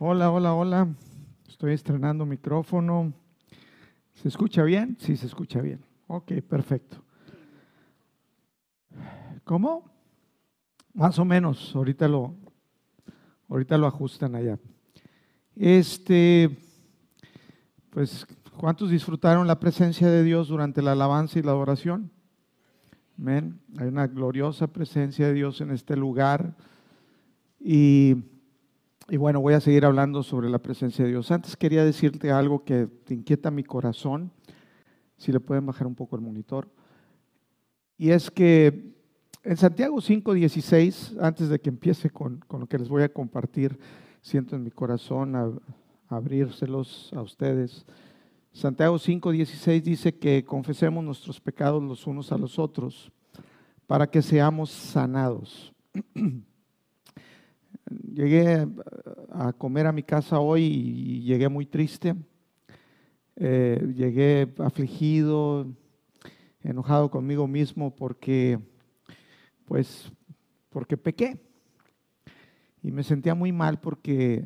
Hola, hola, hola. Estoy estrenando micrófono. ¿Se escucha bien? Sí, se escucha bien. Ok, perfecto. ¿Cómo? Más o menos. Ahorita lo, ahorita lo ajustan allá. Este, pues, ¿cuántos disfrutaron la presencia de Dios durante la alabanza y la adoración? Amén. Hay una gloriosa presencia de Dios en este lugar. Y, y, bueno, voy a seguir hablando sobre la presencia de Dios. Antes quería decirte algo que te inquieta mi corazón. Si le pueden bajar un poco el monitor. Y es que en Santiago 5:16, antes de que empiece con, con, lo que les voy a compartir, siento en mi corazón a, a abrírselos a ustedes. Santiago 5:16 dice que confesemos nuestros pecados los unos a los otros para que seamos sanados. Llegué a comer a mi casa hoy y llegué muy triste. Eh, llegué afligido, enojado conmigo mismo porque, pues, porque pequé. Y me sentía muy mal porque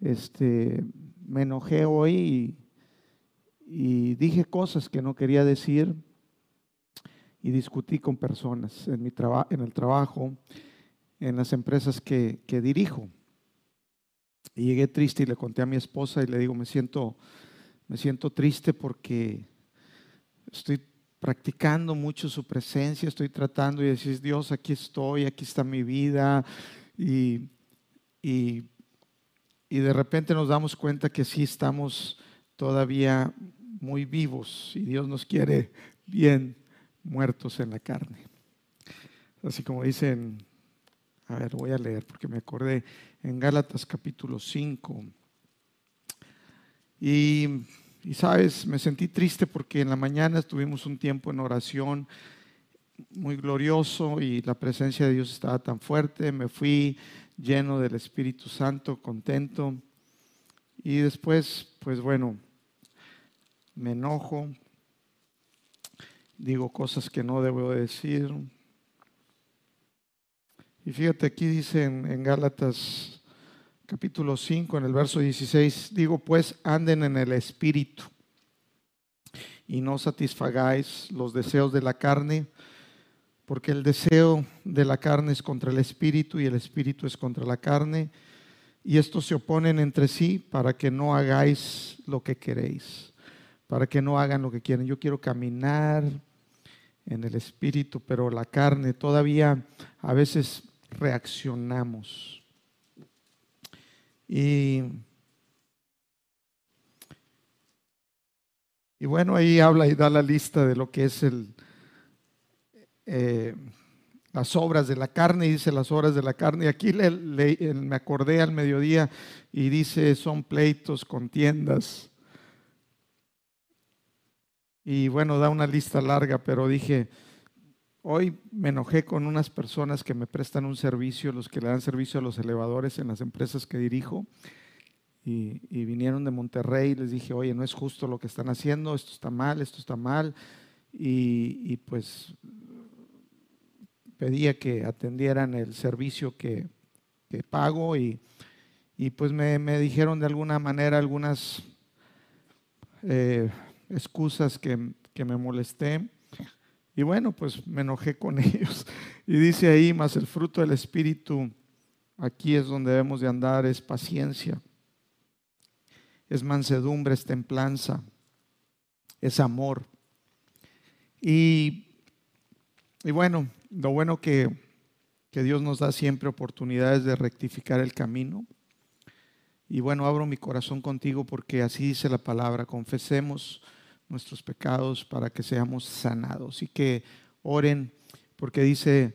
este, me enojé hoy y, dije cosas que no quería decir y discutí con personas en, mi en el trabajo, en las empresas que, que, dirijo. Y llegué triste y le conté a mi esposa y le digo, me siento, me siento triste porque estoy practicando mucho su presencia, estoy tratando y decir, Dios, aquí estoy, aquí está mi vida. Y, y, y de repente nos damos cuenta que sí estamos todavía muy vivos y Dios nos quiere bien muertos en la carne. Así como dicen, a ver, voy a leer porque me acordé en Gálatas capítulo 5. Y, y sabes, me sentí triste porque en la mañana tuvimos un tiempo en oración muy glorioso y la presencia de Dios estaba tan fuerte. Me fui lleno del Espíritu Santo, contento. Y después, pues bueno, me enojo, digo cosas que no debo decir. Y fíjate, aquí dice en, Gálatas capítulo 5, en el verso 16, digo pues anden en el Espíritu y no satisfagáis los deseos de la carne, porque el deseo de la carne es contra el Espíritu y el Espíritu es contra la carne, y estos se oponen entre sí para que no hagáis lo que queréis para que no hagan lo que quieren. Yo quiero caminar en el espíritu, pero la carne todavía a veces reaccionamos. Y, y bueno, ahí habla y da la lista de lo que es el, eh, las obras de la carne, dice las obras de la carne. Y aquí le, me acordé al mediodía y dice, son pleitos, contiendas y bueno, da una lista larga, pero dije, hoy me enojé con unas personas que me prestan un servicio, los que le dan servicio a los elevadores en las empresas que dirijo. Y, vinieron de Monterrey y les dije, oye, no es justo lo que están haciendo, esto está mal, esto está mal. Y, pues pedía que atendieran el servicio que, pago y, pues me, dijeron de alguna manera algunas eh, excusas que, me molesté. Y bueno, pues me enojé con ellos. Y dice ahí, más el fruto del Espíritu, aquí es donde debemos de andar, es paciencia, es mansedumbre, es templanza, es amor. Y, y bueno, lo bueno que, que Dios nos da siempre oportunidades de rectificar el camino. Y bueno, abro mi corazón contigo porque así dice la palabra, confesemos nuestros pecados para que seamos sanados y que oren, porque dice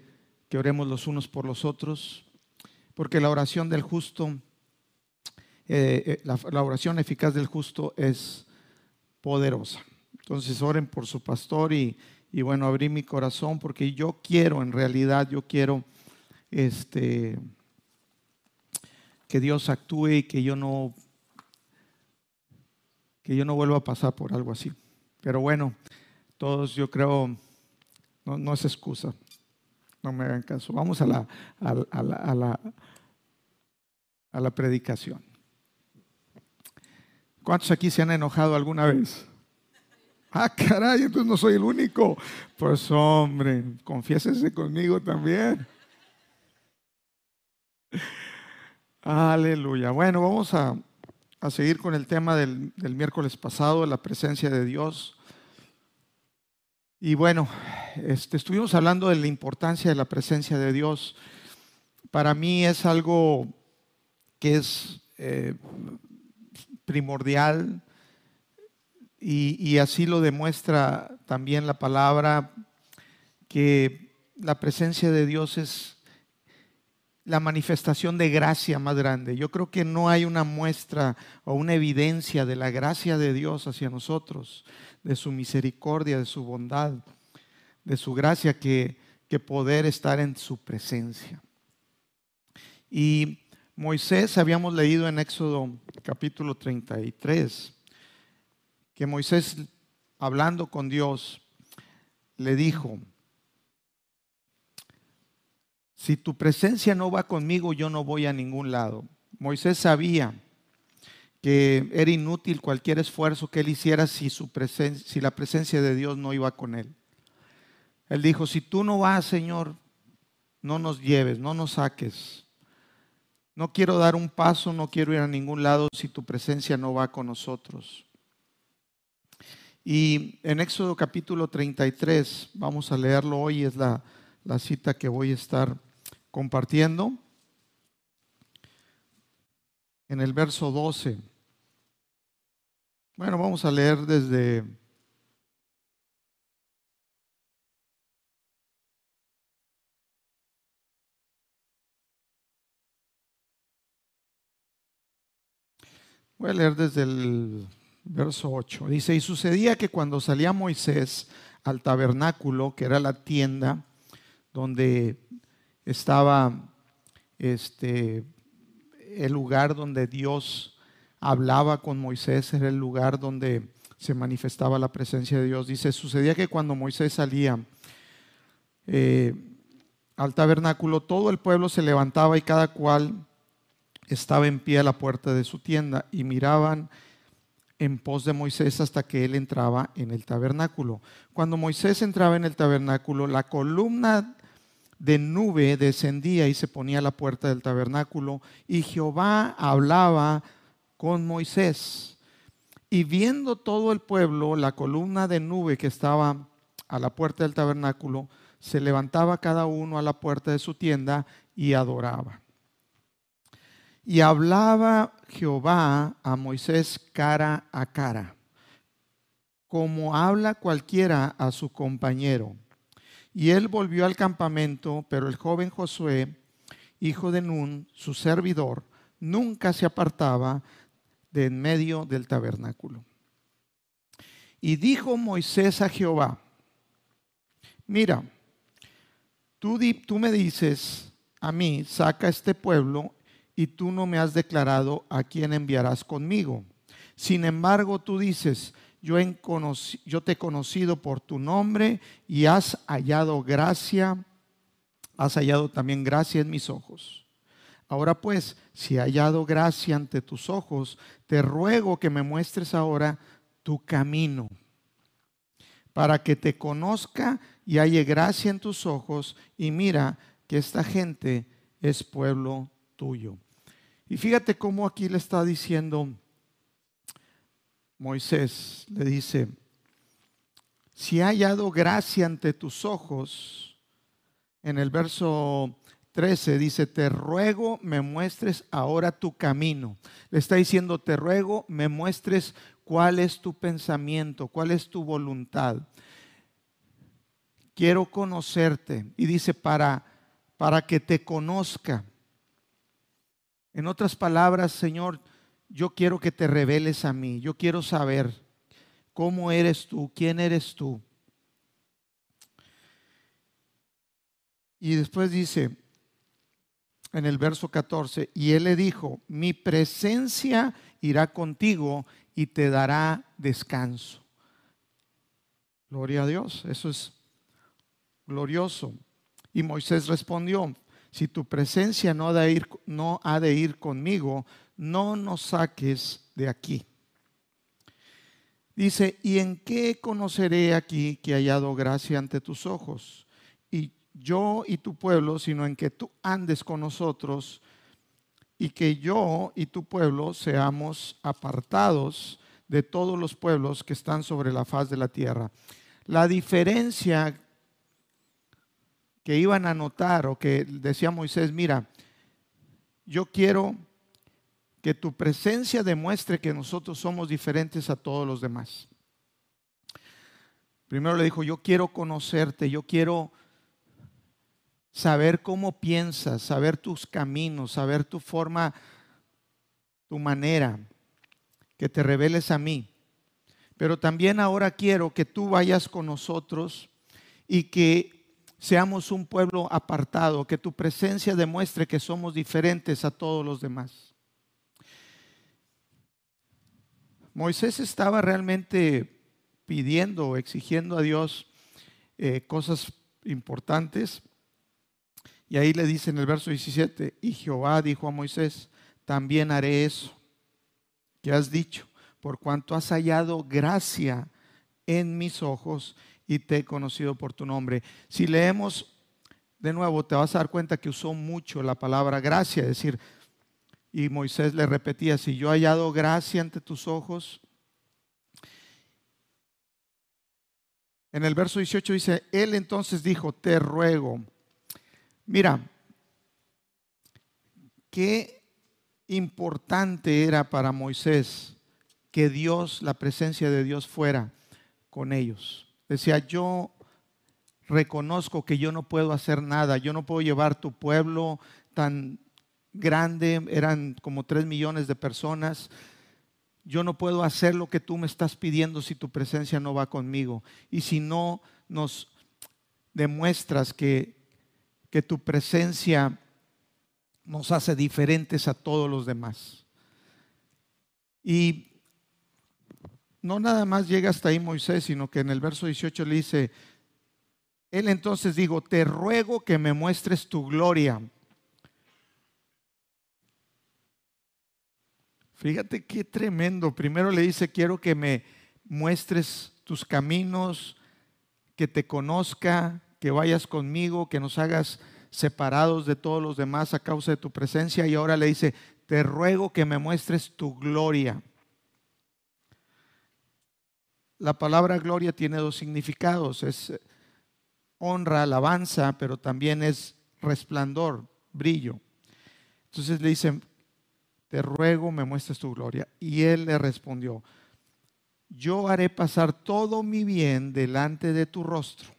que oremos los unos por los otros, porque la oración del justo, eh, eh, la, oración eficaz del justo es poderosa. Entonces oren por su pastor y, y bueno, abrí mi corazón porque yo quiero, en realidad, yo quiero este, que Dios actúe y que yo no que yo no vuelva a pasar por algo así. Pero bueno, todos yo creo, no, es excusa, no me hagan caso. Vamos a la, a, la, a la, a la predicación. ¿Cuántos aquí se han enojado alguna vez? Ah, caray, entonces no soy el único. Pues hombre, confiésese conmigo también. Aleluya. Bueno, vamos a, seguir con el tema del, miércoles pasado, la presencia de Dios. Y bueno, este, estuvimos hablando de la importancia de la presencia de Dios. Para mí es algo que es eh, primordial y, así lo demuestra también la palabra, que la presencia de Dios es la manifestación de gracia más grande. Yo creo que no hay una muestra o una evidencia de la gracia de Dios hacia nosotros, de su misericordia, de su bondad, de su gracia, que, que poder estar en su presencia. Y Moisés, habíamos leído en Éxodo capítulo 33, que Moisés, hablando con Dios, le dijo, si tu presencia no va conmigo, yo no voy a ningún lado. Moisés sabía que era inútil cualquier esfuerzo que él hiciera si, la presencia de Dios no iba con él. Él dijo, si tú no vas, Señor, no nos lleves, no nos saques. No quiero dar un paso, no quiero ir a ningún lado si tu presencia no va con nosotros. Y en Éxodo capítulo 33, vamos a leerlo hoy, es la cita que voy a estar compartiendo. En el verso 12. Bueno, vamos a leer desde Voy a leer desde el verso 8. Dice, y sucedía que cuando salía Moisés al tabernáculo, que era la tienda donde estaba este, el lugar donde Dios hablaba con Moisés, era el lugar donde se manifestaba la presencia de Dios. Dice, sucedía que cuando Moisés salía eh, al tabernáculo, todo el pueblo se levantaba y cada cual estaba en pie a la puerta de su tienda y miraban en pos de Moisés hasta que él entraba en el tabernáculo. Cuando Moisés entraba en el tabernáculo, la columna de nube descendía y se ponía a la puerta del tabernáculo y Jehová hablaba con Moisés. Y viendo todo el pueblo la columna de nube que estaba a la puerta del tabernáculo, se levantaba cada uno a la puerta de su tienda y adoraba. Y hablaba Jehová a Moisés cara a cara, como habla cualquiera a su compañero. Y él volvió al campamento, pero el joven Josué, hijo de Nun, su servidor, nunca se apartaba de en medio del tabernáculo. Y dijo Moisés a Jehová, mira, tú, tú me dices a mí, saca este pueblo y tú no me has declarado a quién enviarás conmigo. Sin embargo, tú dices, yo, te he conocido por tu nombre y has hallado gracia, has hallado también gracia en mis ojos. Ahora pues, si he hallado gracia ante tus ojos, te ruego que me muestres ahora tu camino, para que te conozca y halle gracia en tus ojos, y mira que esta gente es pueblo tuyo. Y fíjate cómo aquí le está diciendo Moisés, le dice, si ha hallado gracia ante tus ojos, en el verso 13 dice, te ruego me muestres ahora tu camino. Le está diciendo, te ruego me muestres cuál es tu pensamiento, cuál es tu voluntad. Quiero conocerte. Y dice, para, para que te conozca. En otras palabras, Señor, yo quiero que te reveles a mí. Yo quiero saber cómo eres tú, quién eres tú. Y después dice en el verso 14, y él le dijo, mi presencia irá contigo y te dará descanso. Gloria a Dios, eso es glorioso. Y Moisés respondió, si tu presencia no ha de ir, no ha de ir conmigo, no nos saques de aquí. Dice, ¿y en qué conoceré aquí que haya hallado gracia ante tus ojos? Y yo y tu pueblo, sino en que tú andes con nosotros y que yo y tu pueblo seamos apartados de todos los pueblos que están sobre la faz de la tierra. La diferencia que iban a notar o que decía Moisés, mira, yo quiero que tu presencia demuestre que nosotros somos diferentes a todos los demás. Primero le dijo, yo quiero conocerte, yo quiero saber cómo piensas, saber tus caminos, saber tu forma, tu manera, que te reveles a mí. Pero también ahora quiero que tú vayas con nosotros y que seamos un pueblo apartado, que tu presencia demuestre que somos diferentes a todos los demás. Moisés estaba realmente pidiendo o exigiendo a Dios eh, cosas importantes. Y ahí le dice en el verso 17, y Jehová dijo a Moisés, también haré eso que has dicho, por cuanto has hallado gracia en mis ojos y te he conocido por tu nombre. Si leemos de nuevo, te vas a dar cuenta que usó mucho la palabra gracia, es decir, y Moisés le repetía, si yo he hallado gracia ante tus ojos. En el verso 18 dice, él entonces dijo, te ruego. Mira, qué importante era para Moisés que Dios, la presencia de Dios fuera con ellos. Decía, yo reconozco que yo no puedo hacer nada, yo no puedo llevar tu pueblo tan grande, eran como tres millones de personas. Yo no puedo hacer lo que tú me estás pidiendo si tu presencia no va conmigo. Y si no nos demuestras que, que tu presencia nos hace diferentes a todos los demás. Y no nada más llega hasta ahí Moisés, sino que en el verso 18 le dice, él entonces digo, te ruego que me muestres tu gloria Fíjate qué tremendo. Primero le dice, quiero que me muestres tus caminos, que te conozca, que vayas conmigo, que nos hagas separados de todos los demás a causa de tu presencia. Y ahora le dice, te ruego que me muestres tu gloria. La palabra gloria tiene dos significados. Es honra, alabanza, pero también es resplandor, brillo. Entonces le dice, te ruego me muestres tu gloria. Y él le respondió, yo haré pasar todo mi bien delante de tu rostro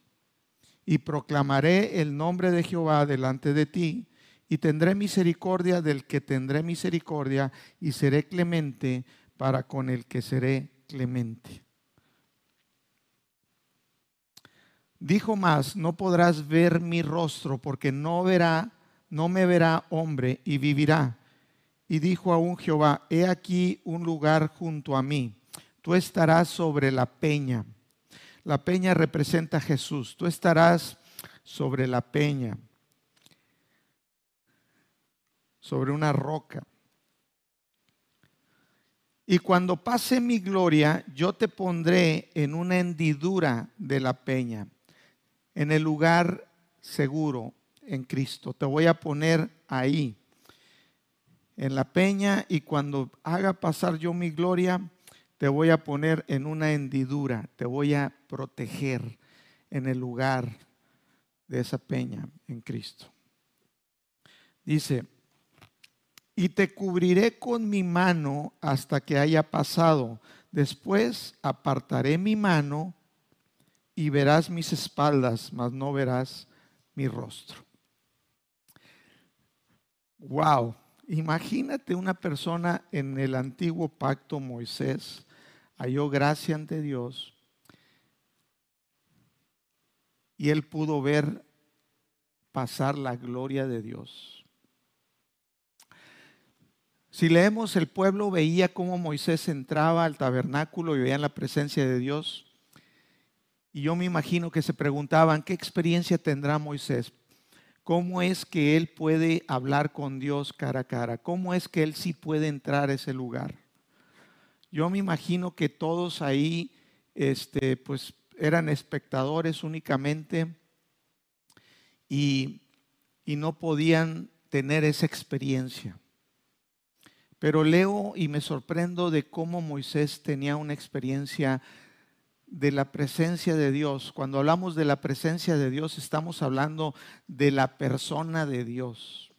y proclamaré el nombre de Jehová delante de ti y tendré misericordia del que tendré misericordia y seré clemente para con el que seré clemente. Dijo más, no podrás ver mi rostro porque no verá, no me verá hombre y vivirá y dijo aún Jehová, he aquí un lugar junto a mí, tú estarás sobre la peña. La peña representa a Jesús, tú estarás sobre la peña, sobre una roca. Y cuando pase mi gloria, yo te pondré en una hendidura de la peña, en el lugar seguro en Cristo. Te voy a poner ahí en la peña y cuando haga pasar yo mi gloria, te voy a poner en una hendidura, te voy a proteger en el lugar de esa peña en Cristo. Dice, y te cubriré con mi mano hasta que haya pasado. Después apartaré mi mano y verás mis espaldas, mas no verás mi rostro. Wow, Imagínate una persona en el antiguo pacto Moisés, halló gracia ante Dios y él pudo ver pasar la gloria de Dios. Si leemos, el pueblo veía cómo Moisés entraba al tabernáculo y veían la presencia de Dios. Y yo me imagino que se preguntaban, ¿qué experiencia tendrá Moisés? ¿Cómo es que él puede hablar con Dios cara a cara? ¿Cómo es que él sí puede entrar a ese lugar? Yo me imagino que todos ahí, este, pues eran espectadores únicamente y, y no podían tener esa experiencia. Pero leo y me sorprendo de cómo Moisés tenía una experiencia de la presencia de Dios. Cuando hablamos de la presencia de Dios, estamos hablando de la persona de Dios.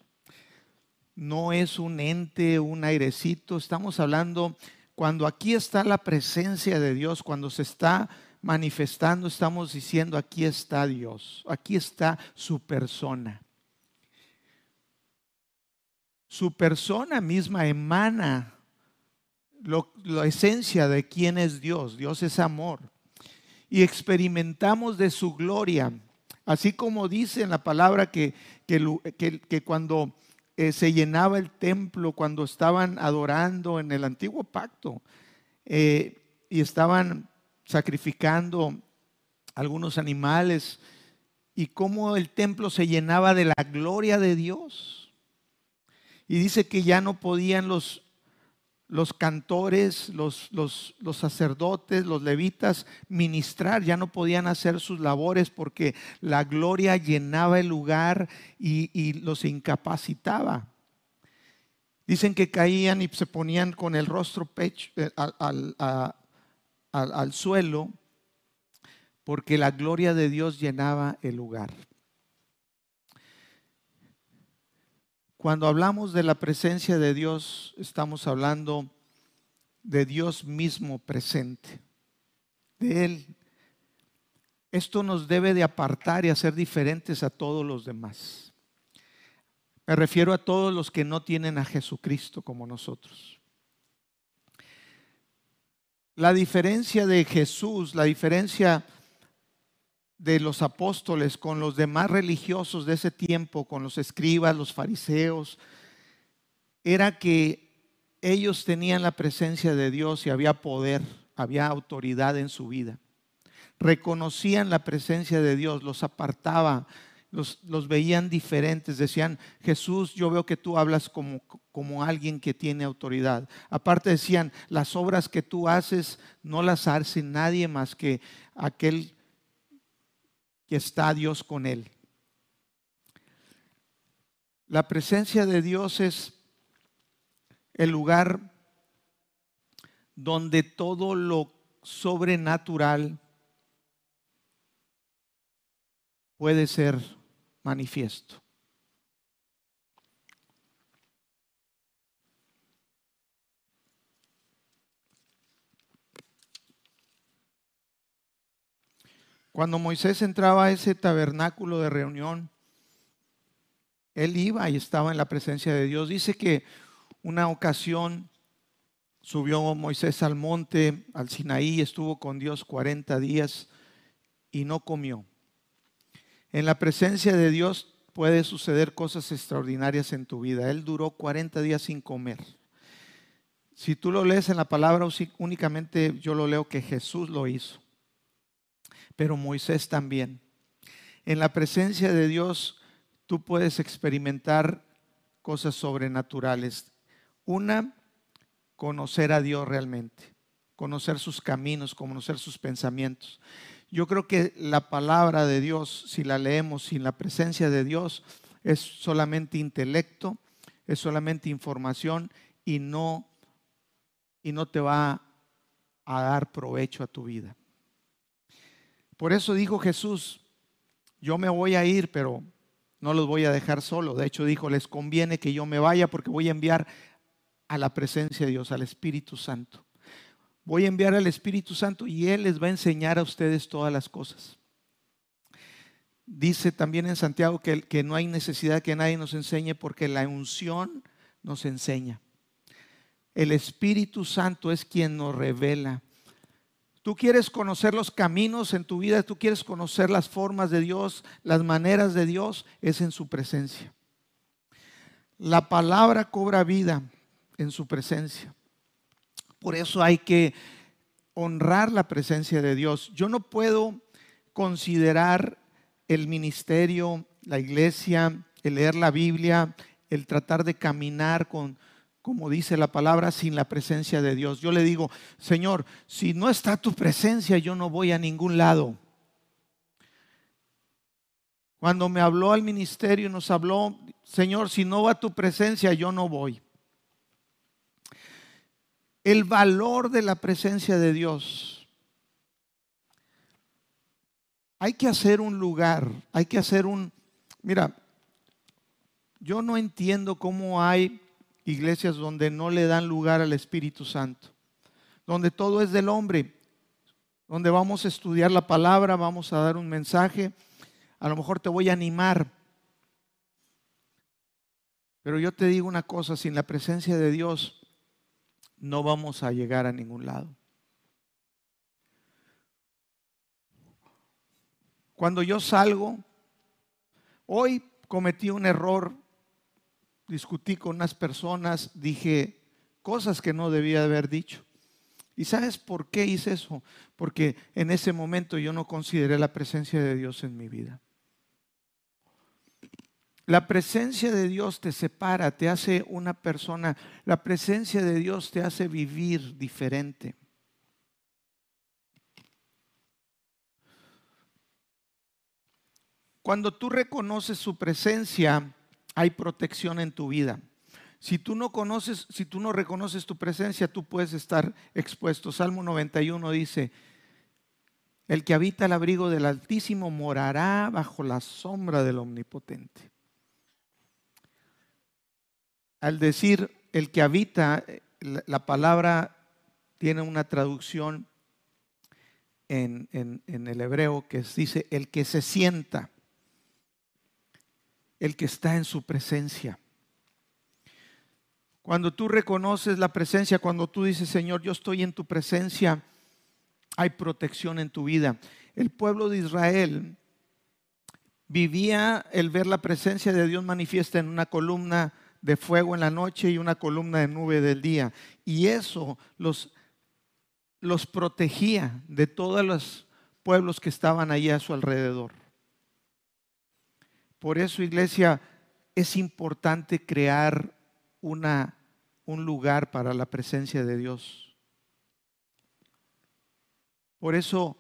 No es un ente, un airecito, estamos hablando cuando aquí está la presencia de Dios, cuando se está manifestando, estamos diciendo, aquí está Dios, aquí está su persona. Su persona misma emana la esencia de quién es Dios. Dios es amor y experimentamos de su gloria. Así como dice en la palabra que, que, cuando eh, se llenaba el templo, cuando estaban adorando en el antiguo pacto eh, y estaban sacrificando algunos animales y cómo el templo se llenaba de la gloria de Dios. Y dice que ya no podían los, los cantores, los, los, sacerdotes, los levitas ministrar, ya no podían hacer sus labores porque la gloria llenaba el lugar y, los incapacitaba. Dicen que caían y se ponían con el rostro pecho, eh, al, al suelo porque la gloria de Dios llenaba el lugar. Cuando hablamos de la presencia de Dios, estamos hablando de Dios mismo presente, de Él. Esto nos debe de apartar y hacer diferentes a todos los demás. Me refiero a todos los que no tienen a Jesucristo como nosotros. La diferencia de Jesús, la diferencia de los apóstoles con los demás religiosos de ese tiempo, con los escribas, los fariseos, era que ellos tenían la presencia de Dios y había poder, había autoridad en su vida. Reconocían la presencia de Dios, los apartaba, los, los veían diferentes, decían, Jesús, yo veo que tú hablas como, como alguien que tiene autoridad. Aparte decían, las obras que tú haces no las hace nadie más que aquel que está Dios con él. La presencia de Dios es el lugar donde todo lo sobrenatural puede ser manifiesto. Cuando Moisés entraba a ese tabernáculo de reunión, él iba y estaba en la presencia de Dios. Dice que una ocasión subió Moisés al monte, al Sinaí, estuvo con Dios 40 días y no comió. En la presencia de Dios puede suceder cosas extraordinarias en tu vida. Él duró 40 días sin comer. Si tú lo lees en la palabra, únicamente yo lo leo que Jesús lo hizo pero Moisés también. En la presencia de Dios tú puedes experimentar cosas sobrenaturales. Una, conocer a Dios realmente, conocer sus caminos, conocer sus pensamientos. Yo creo que la palabra de Dios, si la leemos sin la presencia de Dios, es solamente intelecto, es solamente información y no, y no te va a dar provecho a tu vida. Por eso dijo Jesús, yo me voy a ir, pero no los voy a dejar solo. De hecho dijo, les conviene que yo me vaya porque voy a enviar a la presencia de Dios, al Espíritu Santo. Voy a enviar al Espíritu Santo y Él les va a enseñar a ustedes todas las cosas. Dice también en Santiago que, que no hay necesidad que nadie nos enseñe porque la unción nos enseña. El Espíritu Santo es quien nos revela Tú quieres conocer los caminos en tu vida, tú quieres conocer las formas de Dios, las maneras de Dios, es en su presencia. La palabra cobra vida en su presencia. Por eso hay que honrar la presencia de Dios. Yo no puedo considerar el ministerio, la iglesia, el leer la Biblia, el tratar de caminar con, como dice la palabra, sin la presencia de Dios. Yo le digo, Señor, si no está tu presencia, yo no voy a ningún lado. Cuando me habló al ministerio, nos habló, Señor, si no va tu presencia, yo no voy. El valor de la presencia de Dios. Hay que hacer un lugar, hay que hacer un... Mira, yo no entiendo cómo hay iglesias donde no le dan lugar al Espíritu Santo, donde todo es del hombre, donde vamos a estudiar la palabra, vamos a dar un mensaje a lo mejor te voy a animar. Pero yo te digo una cosa, sin la presencia de Dios no vamos a llegar a ningún lado. Cuando yo salgo, hoy cometí un error, discutí con unas personas, dije cosas que no debía haber dicho. ¿Y sabes por qué hice eso? Porque en ese momento yo no consideré la presencia de Dios en mi vida. La presencia de Dios te separa, te hace una persona. La presencia de Dios te hace vivir diferente. Cuando tú reconoces su presencia, hay protección en tu vida. Si tú no conoces, si tú no reconoces tu presencia, tú puedes estar expuesto. Salmo 91 dice, el que habita el abrigo del Altísimo morará bajo la sombra del Omnipotente al decir el que habita, la, palabra tiene una traducción en, el hebreo que dice el que se sienta, el que está en su presencia. Cuando tú reconoces la presencia, cuando tú dices, Señor, yo estoy en tu presencia, hay protección en tu vida. El pueblo de Israel vivía el ver la presencia de Dios manifiesta en una columna de fuego en la noche y una columna de nube del día. Y eso los, los protegía de todos los pueblos que estaban allí a su alrededor. Por eso, iglesia, es importante crear una, un lugar para la presencia de Dios. Por eso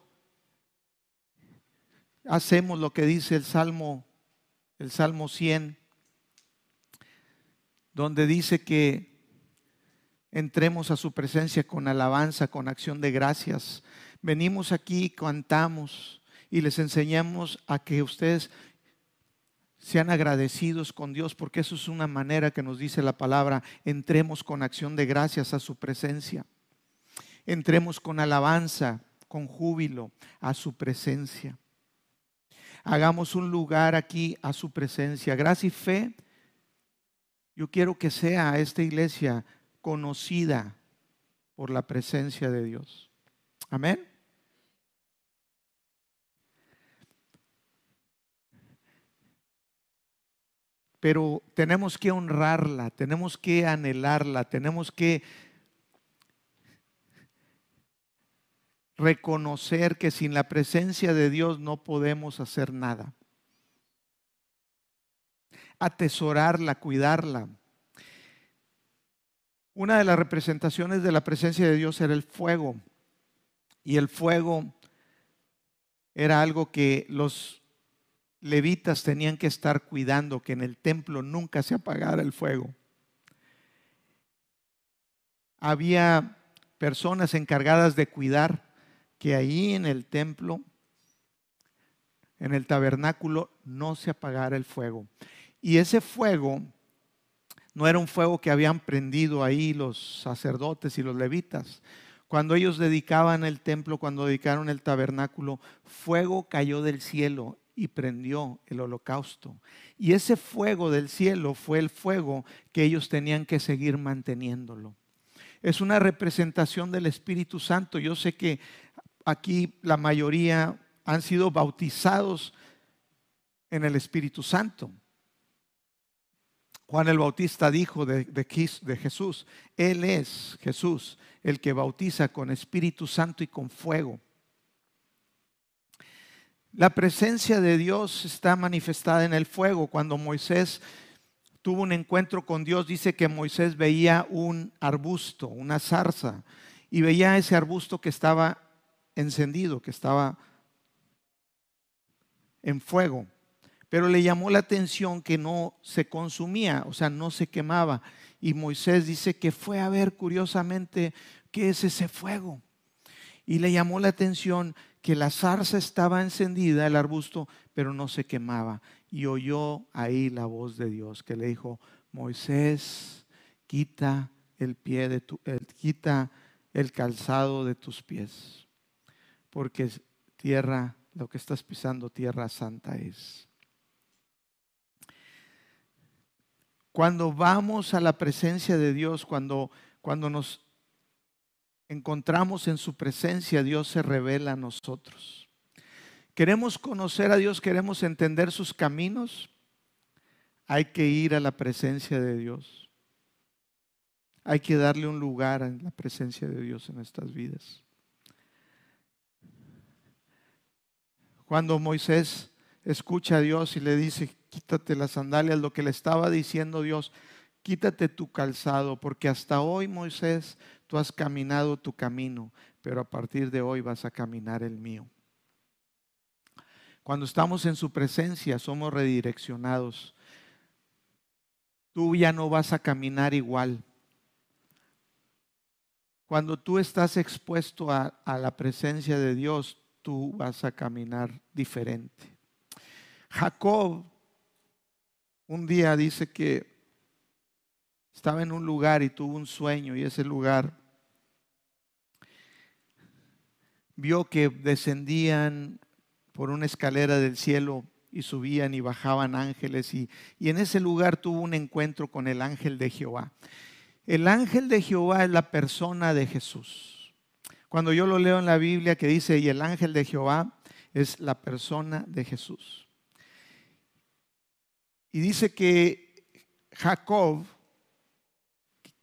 hacemos lo que dice el Salmo, el Salmo 100, donde dice que entremos a su presencia con alabanza, con acción de gracias. Venimos aquí, cantamos y les enseñamos a que ustedes sean agradecidos con Dios, porque eso es una manera que nos dice la palabra, entremos con acción de gracias a su presencia. Entremos con alabanza, con júbilo a su presencia. Hagamos un lugar aquí a su presencia. Gracia y fe yo quiero que sea esta iglesia conocida por la presencia de Dios. Amén. Pero tenemos que honrarla, tenemos que anhelarla, tenemos que reconocer que sin la presencia de Dios no podemos hacer nada atesorarla, cuidarla. Una de las representaciones de la presencia de Dios era el fuego. Y el fuego era algo que los levitas tenían que estar cuidando, que en el templo nunca se apagara el fuego. Había personas encargadas de cuidar que ahí en el templo, en el tabernáculo, no se apagara el fuego. Y ese fuego no era un fuego que habían prendido ahí los sacerdotes y los levitas. Cuando ellos dedicaban el templo, cuando dedicaron el tabernáculo, fuego cayó del cielo y prendió el holocausto. Y ese fuego del cielo fue el fuego que ellos tenían que seguir manteniéndolo. Es una representación del Espíritu Santo. Yo sé que aquí la mayoría han sido bautizados en el Espíritu Santo. Juan el Bautista dijo de, de, Jesús, Él es Jesús, el que bautiza con Espíritu Santo y con fuego. La presencia de Dios está manifestada en el fuego. Cuando Moisés tuvo un encuentro con Dios, dice que Moisés veía un arbusto, una zarza, y veía ese arbusto que estaba encendido, que estaba en fuego. Pero le llamó la atención que no se consumía, o sea, no se quemaba. Y Moisés dice que fue a ver curiosamente qué es ese fuego. Y le llamó la atención que la zarza estaba encendida, el arbusto, pero no se quemaba. Y oyó ahí la voz de Dios que le dijo, Moisés, quita el pie de tu, quita el calzado de tus pies, porque tierra, lo que estás pisando, tierra santa es. Cuando vamos a la presencia de Dios, cuando, cuando nos encontramos en su presencia, Dios se revela a nosotros. Queremos conocer a Dios, queremos entender sus caminos, hay que ir a la presencia de Dios. Hay que darle un lugar en la presencia de Dios en nuestras vidas. Cuando Moisés escucha a Dios y le dice, quítate las sandalias, lo que le estaba diciendo Dios, quítate tu calzado, porque hasta hoy Moisés Tú has caminado tu camino, pero a partir de hoy vas a caminar el mío. Cuando estamos en su presencia somos redireccionados. Tú ya no vas a caminar igual. Cuando tú estás expuesto a, a la presencia de Dios, tú vas a caminar diferente. Jacob un día dice que estaba en un lugar y tuvo un sueño y ese lugar vio que descendían por una escalera del cielo y subían y bajaban ángeles y, en ese lugar tuvo un encuentro con el ángel de Jehová. El ángel de Jehová es la persona de Jesús. Cuando yo lo leo en la Biblia que dice, y el ángel de Jehová es la persona de Jesús. Y dice que Jacob,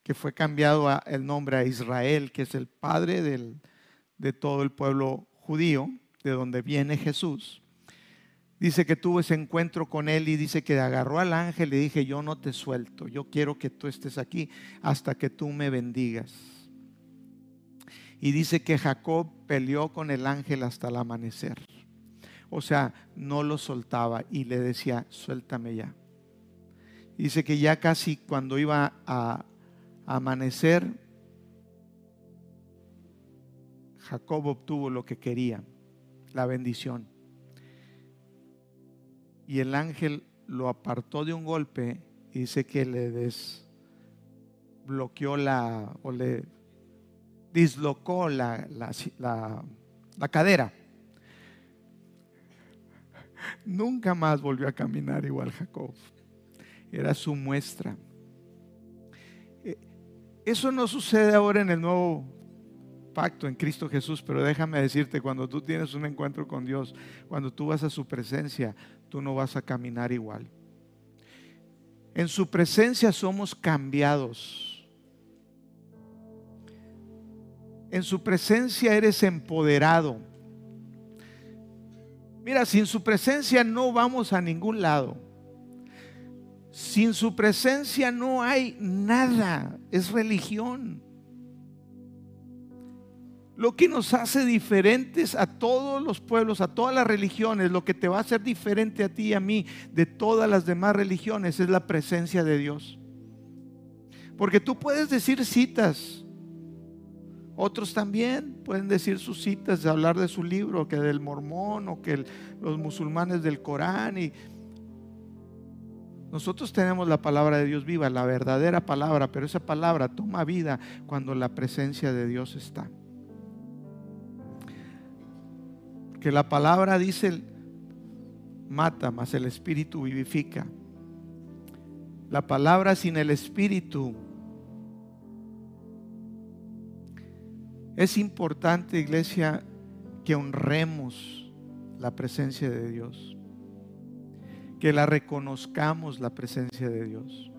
que fue cambiado el nombre a Israel, que es el padre del, de todo el pueblo judío, de donde viene Jesús. Dice que tuvo ese encuentro con él y dice que agarró al ángel y dije, yo no te suelto, yo quiero que tú estés aquí hasta que tú me bendigas. Y dice que Jacob peleó con el ángel hasta el amanecer. O sea, no lo soltaba y le decía, suéltame ya. Dice que ya casi cuando iba a amanecer, Jacob obtuvo lo que quería, la bendición. Y el ángel lo apartó de un golpe y dice que le desbloqueó la, o le dislocó la, la cadera. Nunca más volvió a caminar igual Jacob. Era su muestra. Eh, eso no sucede ahora en el nuevo en Cristo Jesús, pero déjame decirte, cuando tú tienes un encuentro con Dios, cuando tú vas a su presencia, tú no vas a caminar igual. En su presencia somos cambiados. En su presencia eres empoderado. Mira, sin su presencia no vamos a ningún lado. Sin su presencia no hay nada. Es religión. Lo que nos hace diferentes a todos los pueblos, a todas las religiones, lo que te va a hacer diferente a ti y a mí de todas las demás religiones es la presencia de Dios. Porque tú puedes decir citas, otros también pueden decir sus citas de hablar de su libro, que del mormón o que los musulmanes del Corán. Y nosotros tenemos la palabra de Dios viva, la verdadera palabra, pero esa palabra toma vida cuando la presencia de Dios está. Que la palabra dice mata, mas el espíritu vivifica. La palabra sin el espíritu es importante, iglesia, que honremos la presencia de Dios. Que la reconozcamos la presencia de Dios.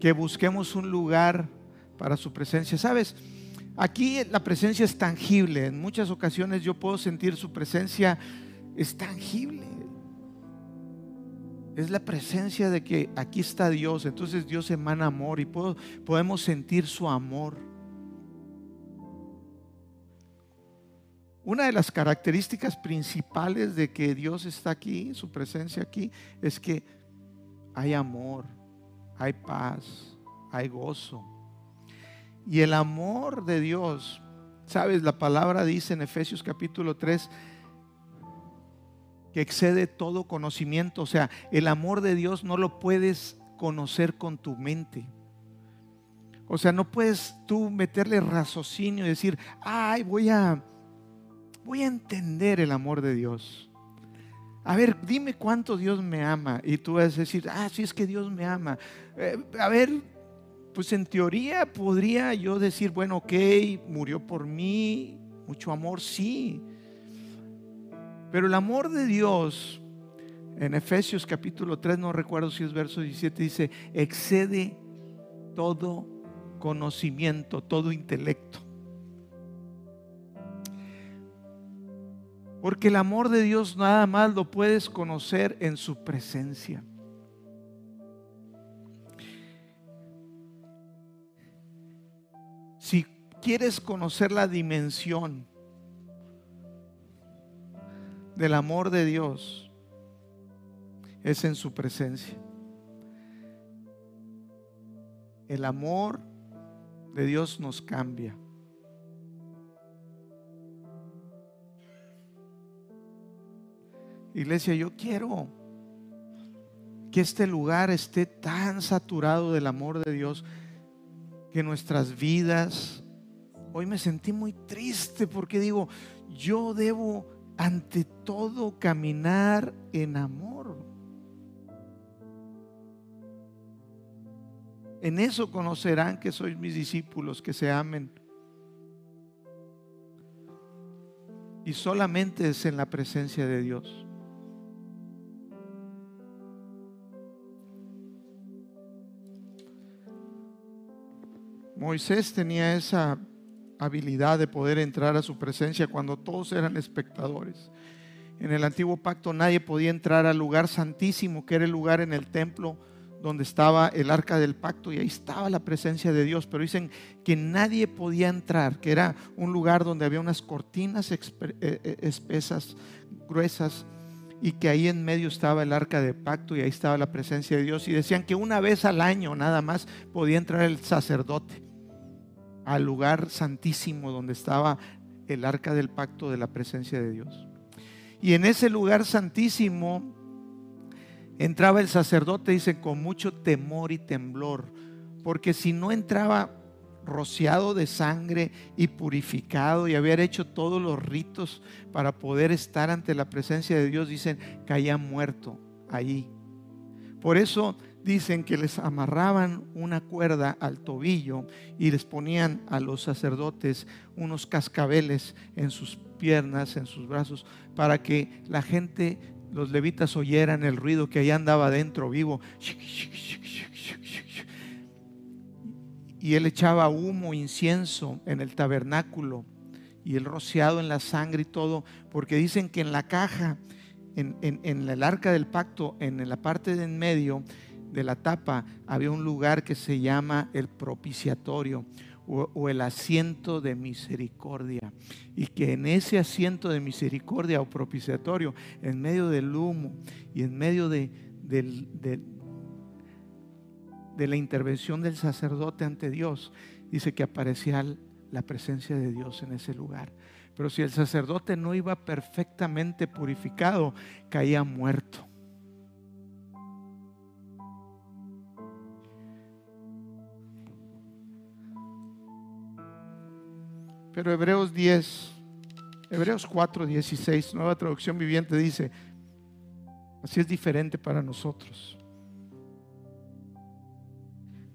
Que busquemos un lugar para su presencia. ¿Sabes? Aquí la presencia es tangible. En muchas ocasiones yo puedo sentir su presencia es tangible. Es la presencia de que aquí está Dios, entonces Dios emana amor y podemos sentir su amor. Una de las características principales de que Dios está aquí, su presencia aquí, es que hay amor, hay paz, hay gozo. Y el amor de Dios, sabes, la palabra dice en Efesios capítulo 3 que excede todo conocimiento. O sea, el amor de Dios no lo puedes conocer con tu mente. O sea, no puedes tú meterle raciocinio y decir, ay, voy a, voy a entender el amor de Dios. A ver, dime cuánto Dios me ama. Y tú vas a decir, ah, sí es que Dios me ama. Eh, a ver, pues en teoría podría yo decir, bueno, ok, murió por mí, mucho amor, sí. Pero el amor de Dios, en Efesios capítulo 3, no recuerdo si es verso 17, dice, excede todo conocimiento, todo intelecto. Porque el amor de Dios nada más lo puedes conocer en su presencia. Quieres conocer la dimensión del amor de Dios, es en su presencia. El amor de Dios nos cambia. Iglesia, yo quiero que este lugar esté tan saturado del amor de Dios que nuestras vidas, hoy me sentí muy triste porque digo, yo debo ante todo caminar en amor. En eso conocerán que sois mis discípulos, que se amen. Y solamente es en la presencia de Dios. Moisés tenía esa habilidad de poder entrar a su presencia cuando todos eran espectadores. En el antiguo pacto nadie podía entrar al lugar santísimo, que era el lugar en el templo donde estaba el arca del pacto y ahí estaba la presencia de Dios, pero dicen que nadie podía entrar, que era un lugar donde había unas cortinas eh, eh, espesas, gruesas, y que ahí en medio estaba el arca del pacto y ahí estaba la presencia de Dios. Y decían que una vez al año nada más podía entrar el sacerdote al lugar santísimo donde estaba el arca del pacto de la presencia de Dios. Y en ese lugar santísimo entraba el sacerdote, dice, con mucho temor y temblor, porque si no entraba rociado de sangre y purificado y haber hecho todos los ritos para poder estar ante la presencia de Dios, dicen, caía muerto allí. Por eso dicen que les amarraban una cuerda al tobillo y les ponían a los sacerdotes unos cascabeles en sus piernas, en sus brazos, para que la gente, los levitas oyeran el ruido que allá andaba dentro vivo. Y él echaba humo, incienso en el tabernáculo y el rociado en la sangre y todo, porque dicen que en la caja, en, en el arca del pacto, en la parte de en medio, de la tapa había un lugar que se llama el propiciatorio o, el asiento de misericordia. Y que en ese asiento de misericordia o propiciatorio, en medio del humo y en medio de, de, de la intervención del sacerdote ante Dios, dice que aparecía la presencia de Dios en ese lugar. Pero si el sacerdote no iba perfectamente purificado, caía muerto. Pero Hebreos 10, Hebreos 4, 16, nueva traducción viviente dice, así es diferente para nosotros.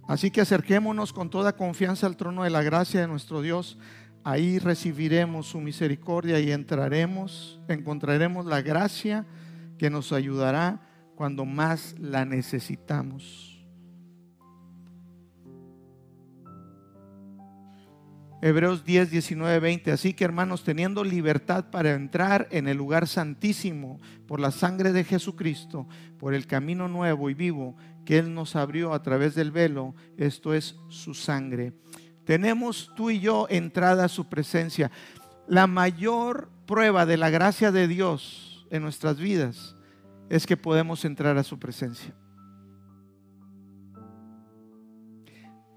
Así que acerquémonos con toda confianza al trono de la gracia de nuestro Dios. Ahí recibiremos su misericordia y entraremos, encontraremos la gracia que nos ayudará cuando más la necesitamos. Hebreos 10, 19, 20. Así que hermanos, teniendo libertad para entrar en el lugar santísimo por la sangre de Jesucristo, por el camino nuevo y vivo que Él nos abrió a través del velo, esto es su sangre. Tenemos tú y yo entrada a su presencia. La mayor prueba de la gracia de Dios en nuestras vidas es que podemos entrar a su presencia.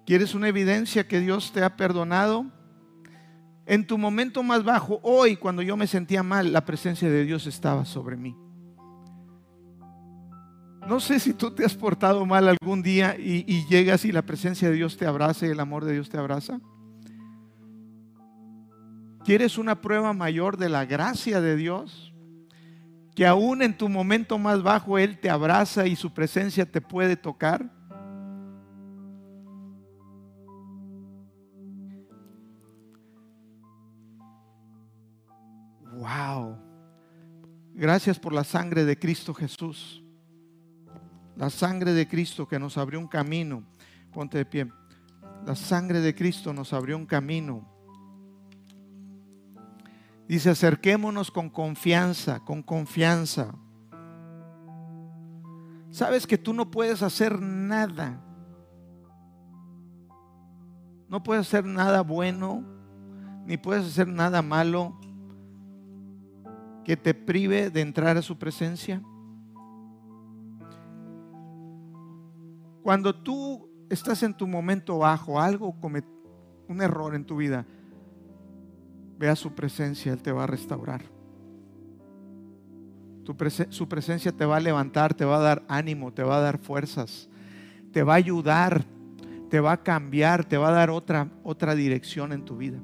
¿Quieres una evidencia que Dios te ha perdonado? En tu momento más bajo, hoy cuando yo me sentía mal, la presencia de Dios estaba sobre mí. No sé si tú te has portado mal algún día y, llegas y la presencia de Dios te abraza y el amor de Dios te abraza. ¿Quieres una prueba mayor de la gracia de Dios? Que aún en tu momento más bajo Él te abraza y su presencia te puede tocar. Wow. Gracias por la sangre de Cristo Jesús. La sangre de Cristo que nos abrió un camino. Ponte de pie. La sangre de Cristo nos abrió un camino. Dice, acerquémonos con confianza, con confianza. Sabes que tú no puedes hacer nada. No puedes hacer nada bueno, ni puedes hacer nada malo que te prive de entrar a su presencia? Cuando tú estás en tu momento bajo, algo un error en tu vida, ve a su presencia, Él te va a restaurar. su presencia te va a levantar, te va a dar ánimo, te va a dar fuerzas, te va a ayudar, te va a cambiar, te va a dar otra, otra dirección en tu vida.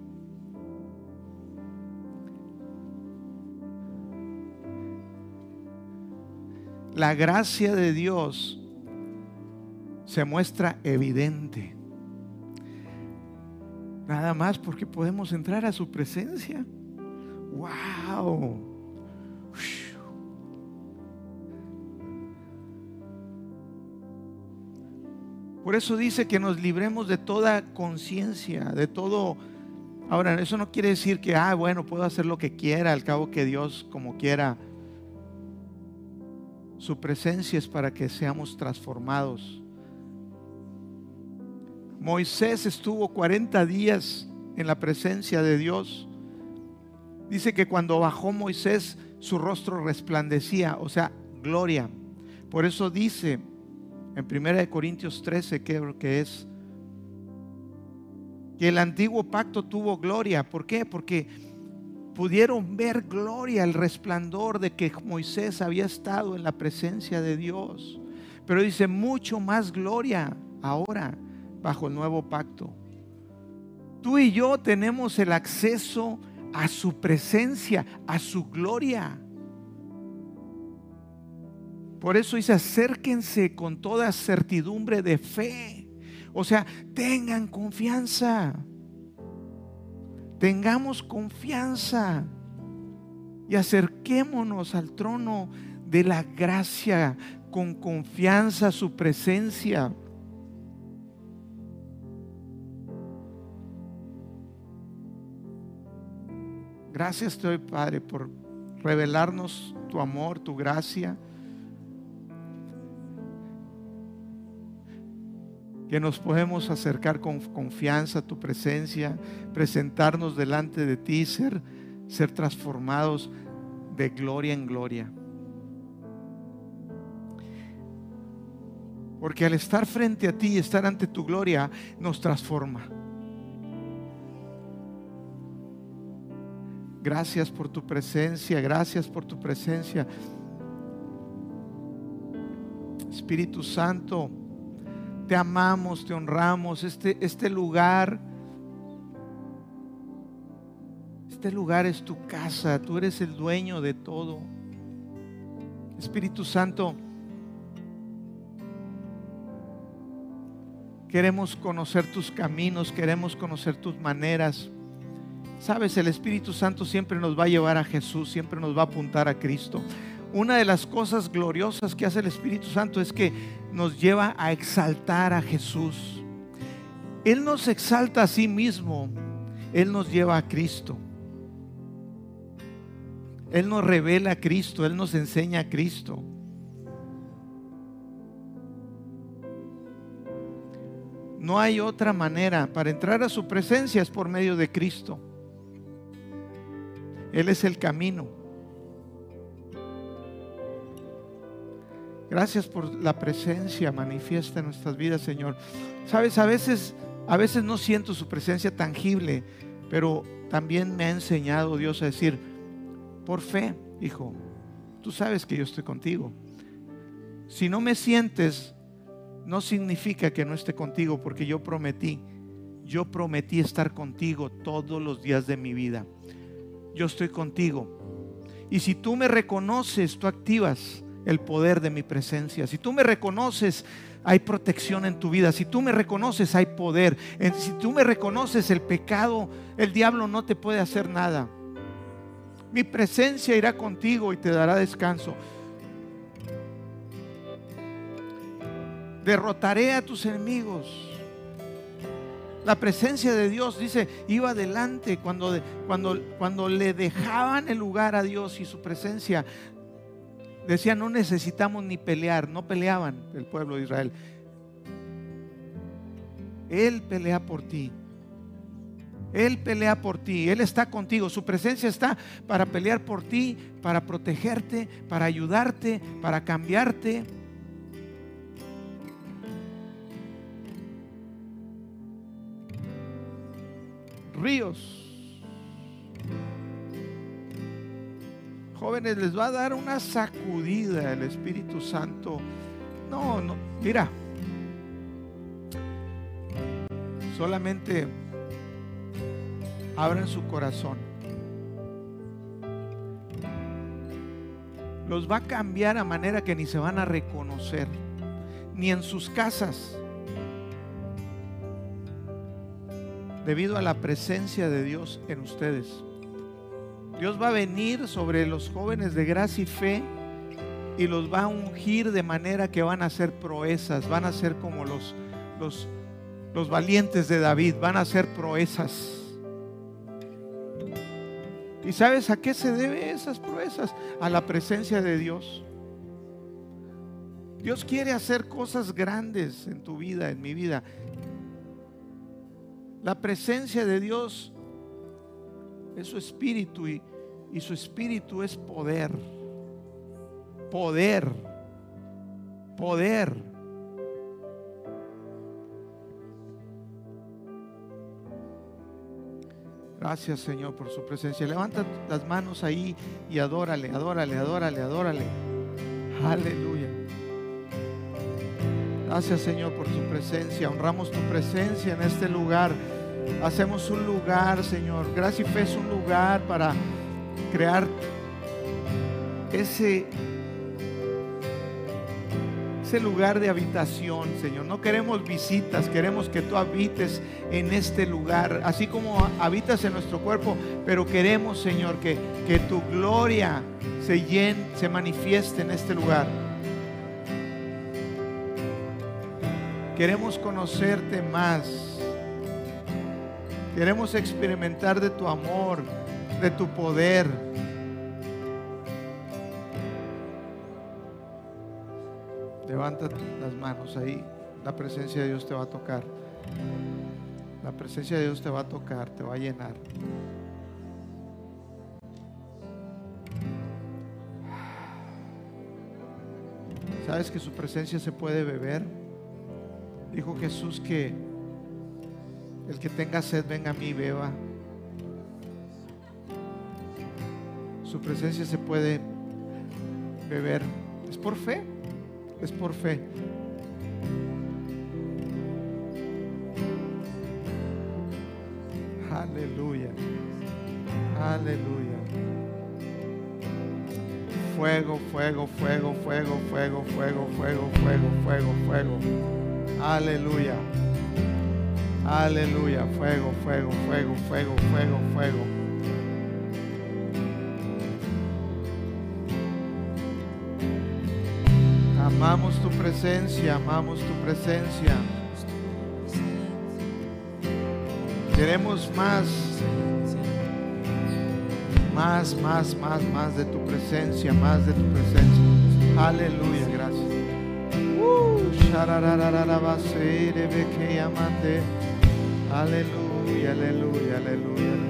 La gracia de Dios se muestra evidente. Nada más porque podemos entrar a su presencia. ¡Wow! Por eso dice que nos libremos de toda conciencia, de todo... Ahora, eso no quiere decir que, ah, bueno, puedo hacer lo que quiera, al cabo que Dios como quiera su presencia es para que seamos transformados. Moisés estuvo 40 días en la presencia de Dios. Dice que cuando bajó Moisés, su rostro resplandecía, o sea, gloria. Por eso dice en 1 Corintios 13 que, que es que el antiguo pacto tuvo gloria. ¿Por qué? Porque pudieron ver gloria, el resplandor de que Moisés había estado en la presencia de Dios. Pero dice, mucho más gloria ahora bajo el nuevo pacto. Tú y yo tenemos el acceso a su presencia, a su gloria. Por eso dice, acérquense con toda certidumbre de fe. O sea, tengan confianza. Tengamos confianza y acerquémonos al trono de la gracia con confianza a su presencia. Gracias te doy, Padre, por revelarnos tu amor, tu gracia. Que nos podemos acercar con confianza a tu presencia, presentarnos delante de ti, ser, ser transformados de gloria en gloria. Porque al estar frente a ti, estar ante tu gloria, nos transforma. Gracias por tu presencia, gracias por tu presencia. Espíritu Santo, te amamos, te honramos. Este, este lugar, este lugar es tu casa, tú eres el dueño de todo. Espíritu Santo, queremos conocer tus caminos, queremos conocer tus maneras. Sabes, el Espíritu Santo siempre nos va a llevar a Jesús, siempre nos va a apuntar a Cristo una de las cosas gloriosas que hace el Espíritu Santo es que nos lleva a exaltar a Jesús. Él nos exalta a sí mismo Él nos lleva a Cristo. Él nos revela a Cristo, Él nos enseña a Cristo. No hay otra manera para entrar a su presencia es por medio de Cristo. Él es el camino. Gracias por la presencia manifiesta en nuestras vidas, Señor. Sabes, a veces a veces no siento su presencia tangible, pero también me ha enseñado Dios a decir, por fe, hijo, tú sabes que yo estoy contigo. Si no me sientes, no significa que no esté contigo, porque yo prometí, yo prometí estar contigo todos los días de mi vida. Yo estoy contigo. Y si tú me reconoces, tú activas el poder de mi presencia. Si tú me reconoces, hay protección en tu vida. Si tú me reconoces, hay poder. Si tú me reconoces el pecado, el diablo no te puede hacer nada. Mi presencia irá contigo y te dará descanso. Derrotaré a tus enemigos. La presencia de Dios, dice, iba adelante cuando, cuando, cuando le dejaban el lugar a Dios y su presencia Decía, no necesitamos ni pelear, no peleaban el pueblo de Israel. Él pelea por ti. Él pelea por ti, Él está contigo, su presencia está para pelear por ti, para protegerte, para ayudarte, para cambiarte. Ríos jóvenes, les va a dar una sacudida el Espíritu Santo. No, no, mira, solamente abren su corazón. Los va a cambiar a manera que ni se van a reconocer, ni en sus casas, debido a la presencia de Dios en ustedes. Dios va a venir sobre los jóvenes de gracia y fe y los va a ungir de manera que van a ser proezas, van a ser como los, los, los valientes de David, van a ser proezas. ¿Y sabes a qué se debe esas proezas? A la presencia de Dios. Dios quiere hacer cosas grandes en tu vida, en mi vida. La presencia de Dios es su espíritu y, y su espíritu es poder. Poder. Poder. Gracias Señor por su presencia. Levanta las manos ahí y adórale, adórale, adórale, adórale. Aleluya. Gracias Señor por tu presencia. Honramos tu presencia en este lugar. Hacemos un lugar, Señor. Gracias y fe es un lugar para crear ese, ese lugar de habitación, Señor. No queremos visitas, queremos que tú habites en este lugar, así como habitas en nuestro cuerpo, pero queremos, Señor, que, que tu gloria se, llene, se manifieste en este lugar. Queremos conocerte más. Queremos experimentar de tu amor de tu poder. Levanta las manos ahí. La presencia de Dios te va a tocar. La presencia de Dios te va a tocar, te va a llenar. ¿Sabes que su presencia se puede beber? Dijo Jesús que el que tenga sed venga a mí y beba. Su presencia se puede beber. Es por fe, es por fe. Aleluya, aleluya. Fuego, fuego, fuego, fuego, fuego, fuego, fuego, fuego, fuego, fuego. Aleluya. Aleluya. Fuego, fuego, fuego, fuego, fuego, fuego. Amamos tu presencia, amamos tu presencia. Queremos más, más, más, más, más de tu presencia, más de tu presencia. Aleluya, gracias. Uh, aleluya, aleluya, aleluya.